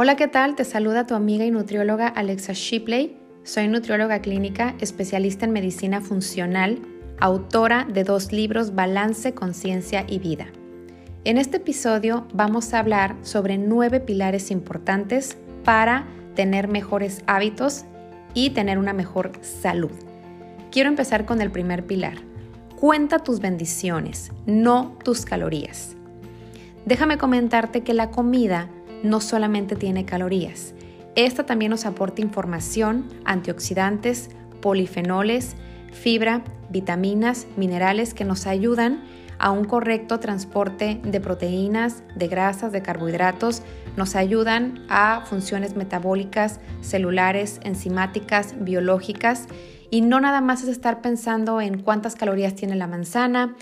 Hola, ¿qué tal? Te saluda tu amiga y nutrióloga Alexa Shipley. Soy nutrióloga clínica, especialista en medicina funcional, autora de dos libros Balance, Conciencia y Vida. En este episodio vamos a hablar sobre nueve pilares importantes para tener mejores hábitos y tener una mejor salud. Quiero empezar con el primer pilar. Cuenta tus bendiciones, no tus calorías. Déjame comentarte que la comida no solamente tiene calorías. Esta también nos aporta información, antioxidantes, polifenoles, fibra, vitaminas, minerales que nos ayudan a un correcto transporte de proteínas, de grasas, de carbohidratos, nos ayudan a funciones metabólicas, celulares, enzimáticas, biológicas y no nada más es estar pensando en cuántas calorías tiene la manzana,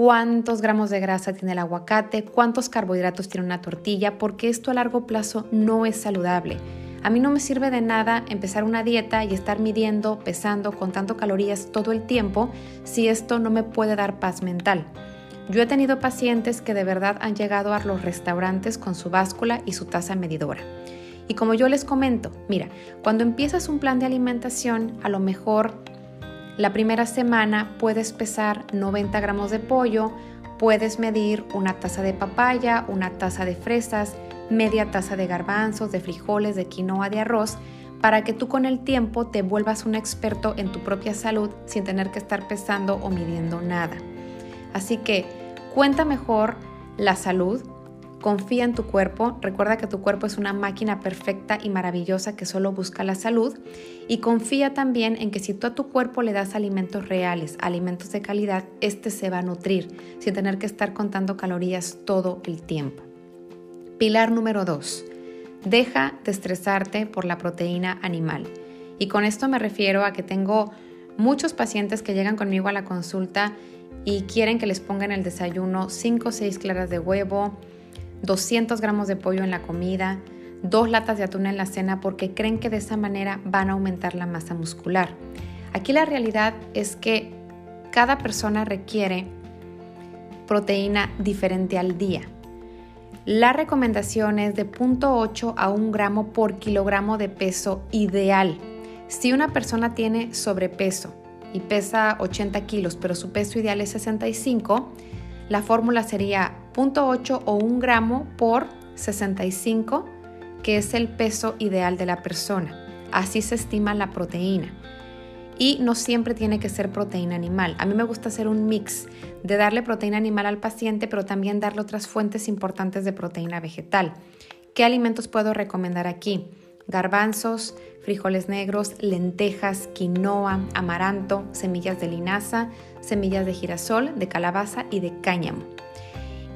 cuántos gramos de grasa tiene el aguacate, cuántos carbohidratos tiene una tortilla, porque esto a largo plazo no es saludable. A mí no me sirve de nada empezar una dieta y estar midiendo, pesando, contando calorías todo el tiempo si esto no me puede dar paz mental. Yo he tenido pacientes que de verdad han llegado a los restaurantes con su báscula y su taza medidora. Y como yo les comento, mira, cuando empiezas un plan de alimentación, a lo mejor la primera semana puedes pesar 90 gramos de pollo, puedes medir una taza de papaya, una taza de fresas, media taza de garbanzos, de frijoles, de quinoa, de arroz, para que tú con el tiempo te vuelvas un experto en tu propia salud sin tener que estar pesando o midiendo nada. Así que cuenta mejor la salud, Confía en tu cuerpo, recuerda que tu cuerpo es una máquina perfecta y maravillosa que solo busca la salud y confía también en que si tú a tu cuerpo le das alimentos reales, alimentos de calidad, este se va a nutrir sin tener que estar contando calorías todo el tiempo. Pilar número 2. Deja de estresarte por la proteína animal. Y con esto me refiero a que tengo muchos pacientes que llegan conmigo a la consulta y quieren que les pongan el desayuno 5 o 6 claras de huevo, 200 gramos de pollo en la comida, dos latas de atún en la cena porque creen que de esa manera van a aumentar la masa muscular. Aquí la realidad es que cada persona requiere proteína diferente al día. La recomendación es de 0.8 a 1 gramo por kilogramo de peso ideal. Si una persona tiene sobrepeso y pesa 80 kilos, pero su peso ideal es 65, la fórmula sería 0.8 o 1 gramo por 65, que es el peso ideal de la persona. Así se estima la proteína. Y no siempre tiene que ser proteína animal. A mí me gusta hacer un mix de darle proteína animal al paciente, pero también darle otras fuentes importantes de proteína vegetal. ¿Qué alimentos puedo recomendar aquí? Garbanzos, frijoles negros, lentejas, quinoa, amaranto, semillas de linaza, semillas de girasol, de calabaza y de cáñamo.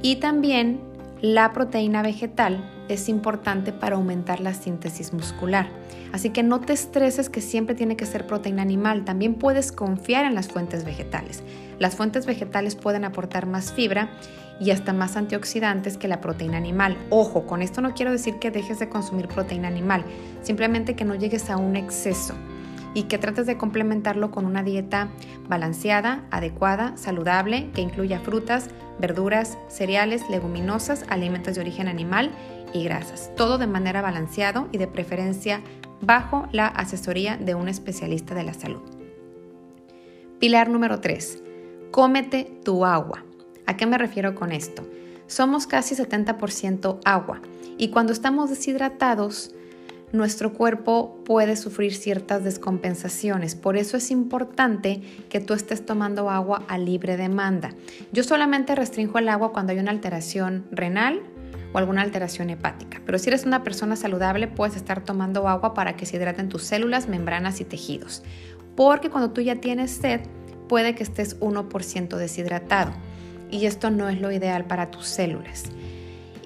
Y también la proteína vegetal es importante para aumentar la síntesis muscular. Así que no te estreses que siempre tiene que ser proteína animal, también puedes confiar en las fuentes vegetales. Las fuentes vegetales pueden aportar más fibra y hasta más antioxidantes que la proteína animal. Ojo, con esto no quiero decir que dejes de consumir proteína animal, simplemente que no llegues a un exceso y que trates de complementarlo con una dieta balanceada, adecuada, saludable, que incluya frutas, verduras, cereales, leguminosas, alimentos de origen animal y grasas. Todo de manera balanceado y de preferencia bajo la asesoría de un especialista de la salud. Pilar número 3. Cómete tu agua. ¿A qué me refiero con esto? Somos casi 70% agua y cuando estamos deshidratados, nuestro cuerpo puede sufrir ciertas descompensaciones. Por eso es importante que tú estés tomando agua a libre demanda. Yo solamente restringo el agua cuando hay una alteración renal o alguna alteración hepática. Pero si eres una persona saludable, puedes estar tomando agua para que se hidraten tus células, membranas y tejidos. Porque cuando tú ya tienes sed, puede que estés 1% deshidratado. Y esto no es lo ideal para tus células.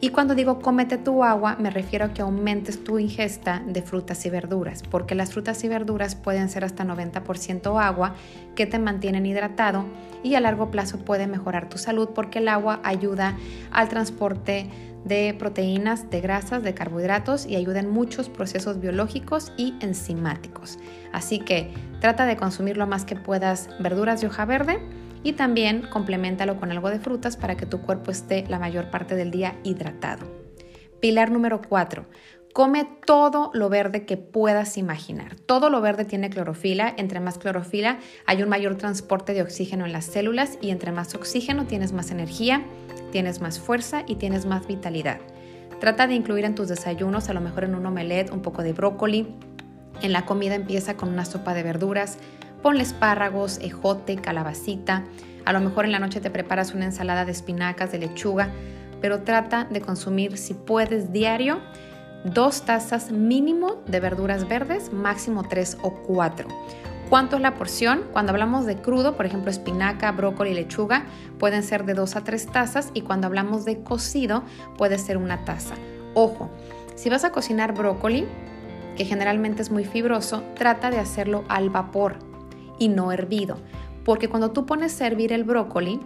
Y cuando digo cómete tu agua, me refiero a que aumentes tu ingesta de frutas y verduras, porque las frutas y verduras pueden ser hasta 90% agua que te mantienen hidratado y a largo plazo puede mejorar tu salud porque el agua ayuda al transporte de proteínas, de grasas, de carbohidratos y ayuda en muchos procesos biológicos y enzimáticos. Así que trata de consumir lo más que puedas verduras de hoja verde y también complementalo con algo de frutas para que tu cuerpo esté la mayor parte del día hidratado. Pilar número 4. Come todo lo verde que puedas imaginar. Todo lo verde tiene clorofila. Entre más clorofila hay un mayor transporte de oxígeno en las células y entre más oxígeno tienes más energía, tienes más fuerza y tienes más vitalidad. Trata de incluir en tus desayunos, a lo mejor en un omelette, un poco de brócoli. En la comida empieza con una sopa de verduras. Ponle espárragos, ejote, calabacita. A lo mejor en la noche te preparas una ensalada de espinacas, de lechuga, pero trata de consumir, si puedes, diario dos tazas mínimo de verduras verdes, máximo tres o cuatro. ¿Cuánto es la porción? Cuando hablamos de crudo, por ejemplo, espinaca, brócoli, lechuga, pueden ser de dos a tres tazas y cuando hablamos de cocido, puede ser una taza. Ojo, si vas a cocinar brócoli, que generalmente es muy fibroso, trata de hacerlo al vapor y no hervido, porque cuando tú pones a hervir el brócoli,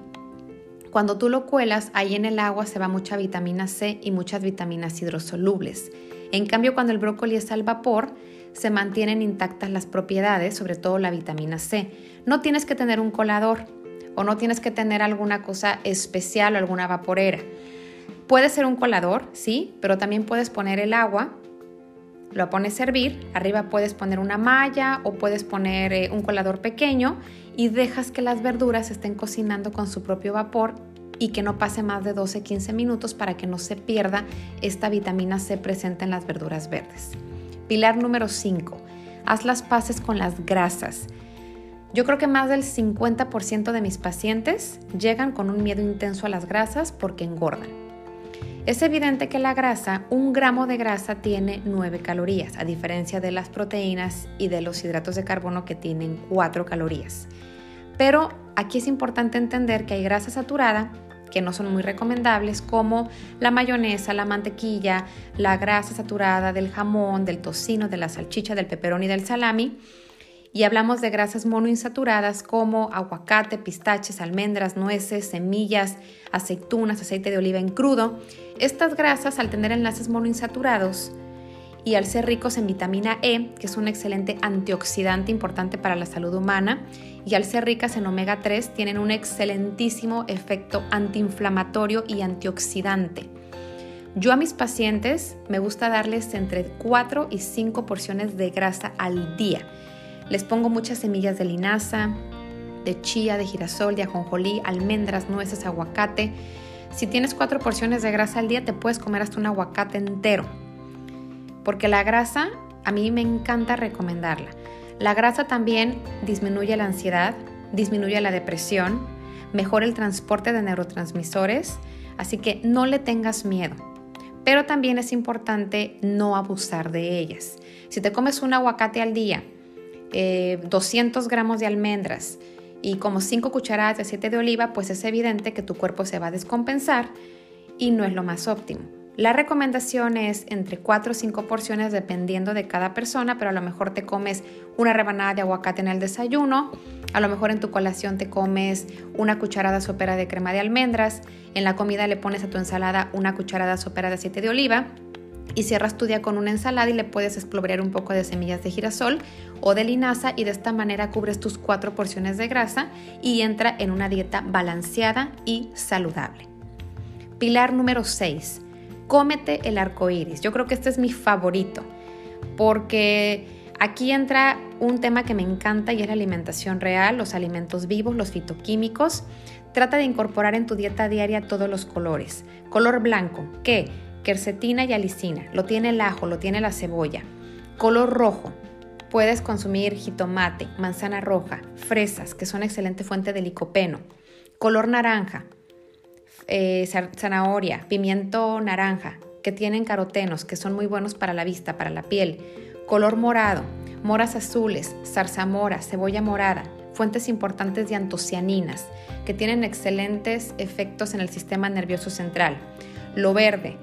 cuando tú lo cuelas, ahí en el agua se va mucha vitamina C y muchas vitaminas hidrosolubles. En cambio, cuando el brócoli es al vapor, se mantienen intactas las propiedades, sobre todo la vitamina C. No tienes que tener un colador o no tienes que tener alguna cosa especial o alguna vaporera. Puede ser un colador, sí, pero también puedes poner el agua, lo pones a hervir, arriba puedes poner una malla o puedes poner eh, un colador pequeño y dejas que las verduras estén cocinando con su propio vapor y que no pase más de 12-15 minutos para que no se pierda esta vitamina C presente en las verduras verdes. Pilar número 5. Haz las paces con las grasas. Yo creo que más del 50% de mis pacientes llegan con un miedo intenso a las grasas porque engordan. Es evidente que la grasa, un gramo de grasa tiene 9 calorías, a diferencia de las proteínas y de los hidratos de carbono que tienen 4 calorías. Pero aquí es importante entender que hay grasa saturada que no son muy recomendables, como la mayonesa, la mantequilla, la grasa saturada del jamón, del tocino, de la salchicha, del peperón y del salami. Y hablamos de grasas monoinsaturadas como aguacate, pistaches, almendras, nueces, semillas, aceitunas, aceite de oliva en crudo. Estas grasas, al tener enlaces monoinsaturados, y al ser ricos en vitamina E, que es un excelente antioxidante importante para la salud humana, y al ser ricas en omega 3, tienen un excelentísimo efecto antiinflamatorio y antioxidante. Yo a mis pacientes me gusta darles entre 4 y 5 porciones de grasa al día. Les pongo muchas semillas de linaza, de chía, de girasol, de ajonjolí, almendras, nueces, aguacate. Si tienes 4 porciones de grasa al día, te puedes comer hasta un aguacate entero porque la grasa a mí me encanta recomendarla. La grasa también disminuye la ansiedad, disminuye la depresión, mejora el transporte de neurotransmisores, así que no le tengas miedo. Pero también es importante no abusar de ellas. Si te comes un aguacate al día, 200 eh, gramos de almendras y como 5 cucharadas de aceite de oliva, pues es evidente que tu cuerpo se va a descompensar y no es lo más óptimo. La recomendación es entre 4 o 5 porciones dependiendo de cada persona, pero a lo mejor te comes una rebanada de aguacate en el desayuno, a lo mejor en tu colación te comes una cucharada sopera de crema de almendras, en la comida le pones a tu ensalada una cucharada sopera de aceite de oliva y cierras tu día con una ensalada y le puedes explorar un poco de semillas de girasol o de linaza y de esta manera cubres tus 4 porciones de grasa y entra en una dieta balanceada y saludable. Pilar número 6 cómete el arco iris. Yo creo que este es mi favorito, porque aquí entra un tema que me encanta y es la alimentación real, los alimentos vivos, los fitoquímicos. Trata de incorporar en tu dieta diaria todos los colores. Color blanco, ¿qué? Quercetina y alicina. Lo tiene el ajo, lo tiene la cebolla. Color rojo, puedes consumir jitomate, manzana roja, fresas, que son excelente fuente de licopeno. Color naranja, eh, zanahoria, pimiento naranja, que tienen carotenos, que son muy buenos para la vista, para la piel, color morado, moras azules, zarzamora, cebolla morada, fuentes importantes de antocianinas, que tienen excelentes efectos en el sistema nervioso central, lo verde,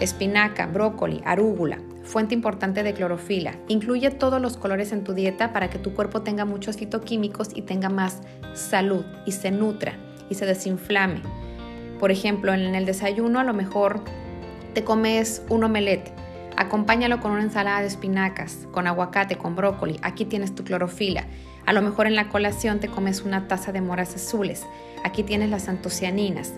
espinaca, brócoli, arúgula, fuente importante de clorofila. Incluye todos los colores en tu dieta para que tu cuerpo tenga muchos fitoquímicos y tenga más salud y se nutra y se desinflame. Por ejemplo, en el desayuno a lo mejor te comes un omelette. Acompáñalo con una ensalada de espinacas, con aguacate, con brócoli. Aquí tienes tu clorofila. A lo mejor en la colación te comes una taza de moras azules. Aquí tienes las antocianinas.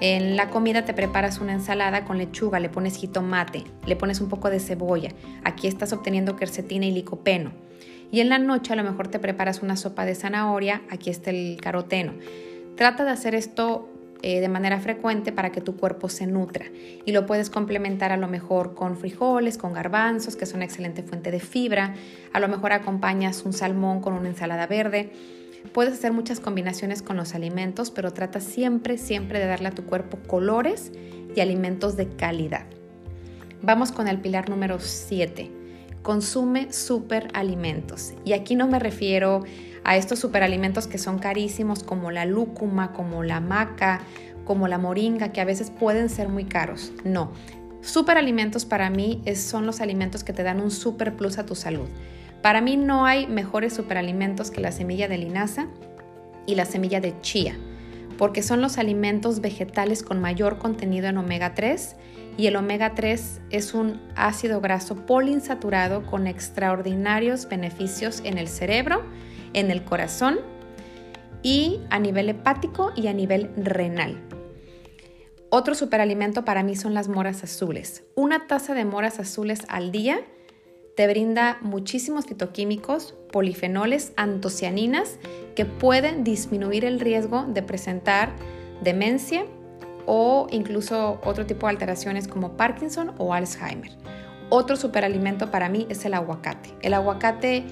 En la comida te preparas una ensalada con lechuga, le pones jitomate, le pones un poco de cebolla. Aquí estás obteniendo quercetina y licopeno. Y en la noche a lo mejor te preparas una sopa de zanahoria, aquí está el caroteno. Trata de hacer esto eh, de manera frecuente para que tu cuerpo se nutra y lo puedes complementar a lo mejor con frijoles, con garbanzos, que es una excelente fuente de fibra. A lo mejor acompañas un salmón con una ensalada verde. Puedes hacer muchas combinaciones con los alimentos, pero trata siempre, siempre de darle a tu cuerpo colores y alimentos de calidad. Vamos con el pilar número 7. Consume superalimentos. Y aquí no me refiero a estos superalimentos que son carísimos como la lúcuma, como la maca, como la moringa, que a veces pueden ser muy caros. No. Superalimentos para mí son los alimentos que te dan un super plus a tu salud. Para mí no hay mejores superalimentos que la semilla de linaza y la semilla de chía, porque son los alimentos vegetales con mayor contenido en omega 3 y el omega 3 es un ácido graso poliinsaturado con extraordinarios beneficios en el cerebro, en el corazón y a nivel hepático y a nivel renal. Otro superalimento para mí son las moras azules. Una taza de moras azules al día te brinda muchísimos fitoquímicos, polifenoles, antocianinas que pueden disminuir el riesgo de presentar demencia o incluso otro tipo de alteraciones como Parkinson o Alzheimer. Otro superalimento para mí es el aguacate. El aguacate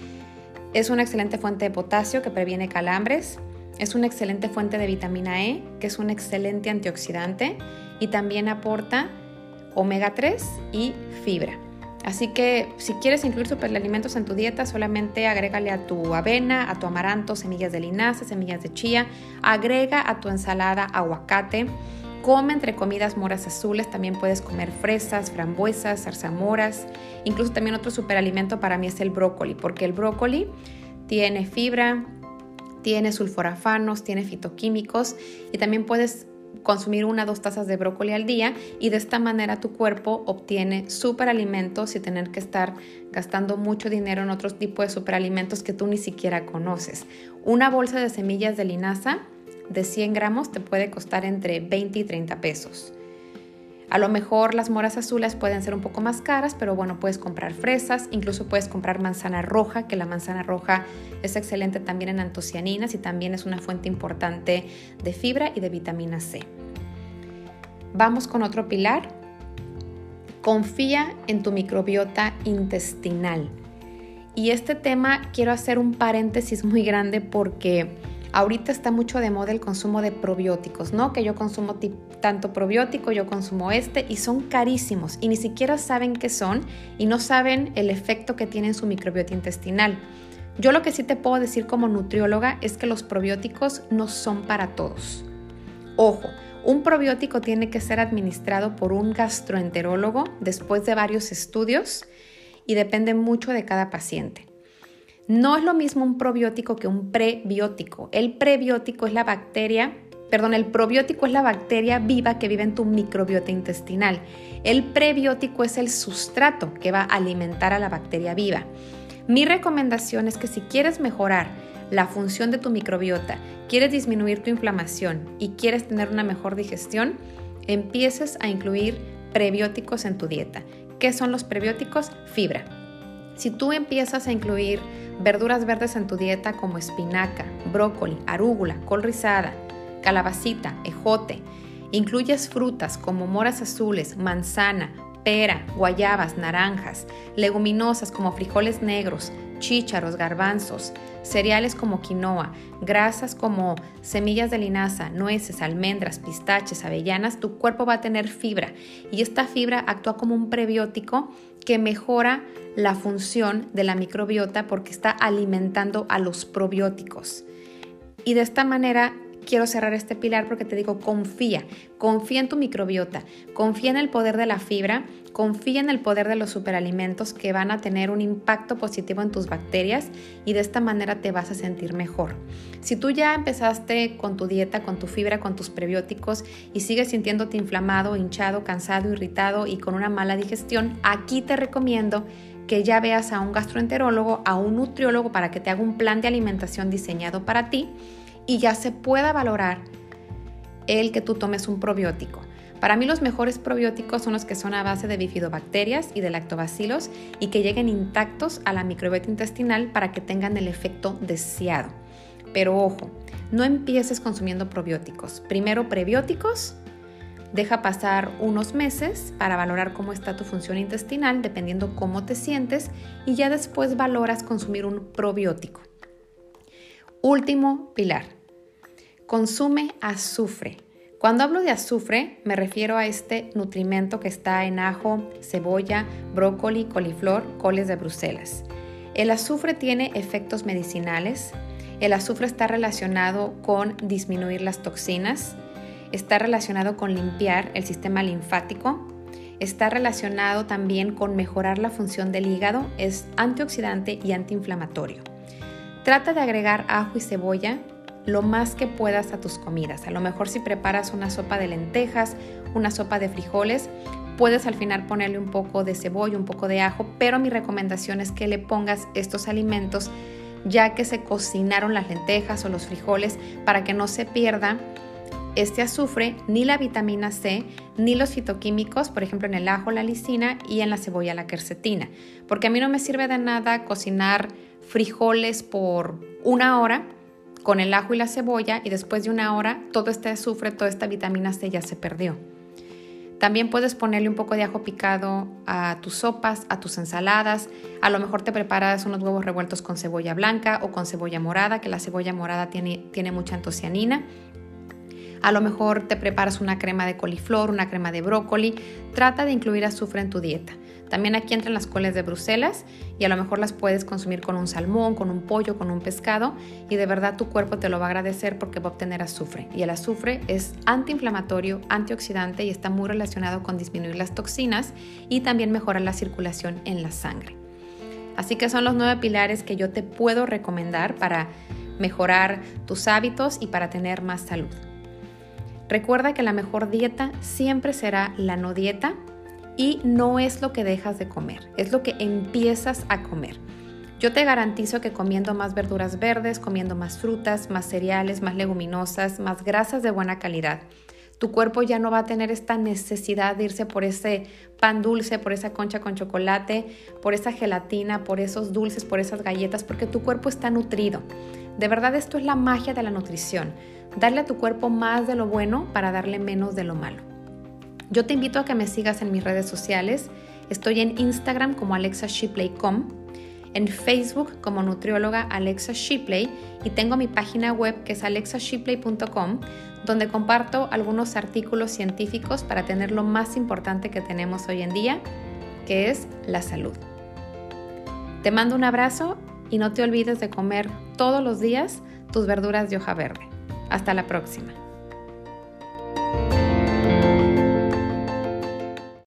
es una excelente fuente de potasio que previene calambres, es una excelente fuente de vitamina E, que es un excelente antioxidante y también aporta omega 3 y fibra. Así que si quieres incluir superalimentos en tu dieta, solamente agrégale a tu avena, a tu amaranto, semillas de linaza, semillas de chía, agrega a tu ensalada aguacate, come entre comidas moras azules, también puedes comer fresas, frambuesas, zarzamoras, incluso también otro superalimento para mí es el brócoli, porque el brócoli tiene fibra, tiene sulforafanos, tiene fitoquímicos y también puedes consumir una o dos tazas de brócoli al día y de esta manera tu cuerpo obtiene superalimentos sin tener que estar gastando mucho dinero en otros tipos de superalimentos que tú ni siquiera conoces. Una bolsa de semillas de linaza de 100 gramos te puede costar entre 20 y 30 pesos. A lo mejor las moras azules pueden ser un poco más caras, pero bueno, puedes comprar fresas, incluso puedes comprar manzana roja, que la manzana roja es excelente también en antocianinas y también es una fuente importante de fibra y de vitamina C. Vamos con otro pilar. Confía en tu microbiota intestinal. Y este tema quiero hacer un paréntesis muy grande porque Ahorita está mucho de moda el consumo de probióticos, ¿no? Que yo consumo tanto probiótico, yo consumo este y son carísimos y ni siquiera saben qué son y no saben el efecto que tiene en su microbiota intestinal. Yo lo que sí te puedo decir como nutrióloga es que los probióticos no son para todos. Ojo, un probiótico tiene que ser administrado por un gastroenterólogo después de varios estudios y depende mucho de cada paciente. No es lo mismo un probiótico que un prebiótico. El prebiótico es la bacteria, perdón, el probiótico es la bacteria viva que vive en tu microbiota intestinal. El prebiótico es el sustrato que va a alimentar a la bacteria viva. Mi recomendación es que si quieres mejorar la función de tu microbiota, quieres disminuir tu inflamación y quieres tener una mejor digestión, empieces a incluir prebióticos en tu dieta. ¿Qué son los prebióticos? Fibra. Si tú empiezas a incluir verduras verdes en tu dieta como espinaca, brócoli, arúgula, col rizada, calabacita, ejote, incluyes frutas como moras azules, manzana, pera, guayabas, naranjas, leguminosas como frijoles negros, chícharos, garbanzos, cereales como quinoa, grasas como semillas de linaza, nueces, almendras, pistaches, avellanas, tu cuerpo va a tener fibra y esta fibra actúa como un prebiótico que mejora la función de la microbiota porque está alimentando a los probióticos. Y de esta manera quiero cerrar este pilar porque te digo, confía, confía en tu microbiota, confía en el poder de la fibra, confía en el poder de los superalimentos que van a tener un impacto positivo en tus bacterias y de esta manera te vas a sentir mejor. Si tú ya empezaste con tu dieta, con tu fibra, con tus prebióticos y sigues sintiéndote inflamado, hinchado, cansado, irritado y con una mala digestión, aquí te recomiendo que ya veas a un gastroenterólogo, a un nutriólogo para que te haga un plan de alimentación diseñado para ti y ya se pueda valorar el que tú tomes un probiótico. Para mí los mejores probióticos son los que son a base de bifidobacterias y de lactobacilos y que lleguen intactos a la microbiota intestinal para que tengan el efecto deseado. Pero ojo, no empieces consumiendo probióticos. Primero prebióticos, deja pasar unos meses para valorar cómo está tu función intestinal, dependiendo cómo te sientes, y ya después valoras consumir un probiótico. Último pilar, consume azufre. Cuando hablo de azufre, me refiero a este nutrimento que está en ajo, cebolla, brócoli, coliflor, coles de Bruselas. El azufre tiene efectos medicinales. El azufre está relacionado con disminuir las toxinas, está relacionado con limpiar el sistema linfático, está relacionado también con mejorar la función del hígado, es antioxidante y antiinflamatorio. Trata de agregar ajo y cebolla lo más que puedas a tus comidas. A lo mejor si preparas una sopa de lentejas, una sopa de frijoles, puedes al final ponerle un poco de cebolla, un poco de ajo, pero mi recomendación es que le pongas estos alimentos ya que se cocinaron las lentejas o los frijoles para que no se pierda este azufre, ni la vitamina C, ni los fitoquímicos, por ejemplo en el ajo la lisina y en la cebolla la quercetina, porque a mí no me sirve de nada cocinar frijoles por una hora con el ajo y la cebolla y después de una hora todo este azufre, toda esta vitamina C ya se perdió. También puedes ponerle un poco de ajo picado a tus sopas, a tus ensaladas. A lo mejor te preparas unos huevos revueltos con cebolla blanca o con cebolla morada, que la cebolla morada tiene, mucha antocianina. A lo mejor te preparas una crema de coliflor, una crema de brócoli. Trata de incluir azufre en tu dieta. También aquí entran las coles de Bruselas y a lo mejor las puedes consumir con un salmón, con un pollo, con un pescado y de verdad tu cuerpo te lo va a agradecer porque va a obtener azufre. Y el azufre es antiinflamatorio, antioxidante y está muy relacionado con disminuir las toxinas y también mejorar la circulación en la sangre. Así que son los nueve pilares que yo te puedo recomendar para mejorar tus hábitos y para tener más salud. Recuerda que la mejor dieta siempre será la no dieta y no es lo que dejas de comer, es lo que empiezas a comer. Yo te garantizo que comiendo más verduras verdes, comiendo más frutas, más cereales, más leguminosas, más grasas de buena calidad, tu cuerpo ya no va a tener esta necesidad de irse por ese pan dulce, por esa concha con chocolate, por esa gelatina, por esos dulces, por esas galletas, porque tu cuerpo está nutrido. De verdad esto es la magia de la nutrición, darle a tu cuerpo más de lo bueno para darle menos de lo malo. Yo te invito a que me sigas en mis redes sociales. Estoy en Instagram como alexashipley.com, en Facebook como nutrióloga Alexa Shipley y tengo mi página web que es alexashipley.com donde comparto algunos artículos científicos para tener lo más importante que tenemos hoy en día, que es la salud. Te mando un abrazo y no te olvides de comer todos los días tus verduras de hoja verde. Hasta la próxima.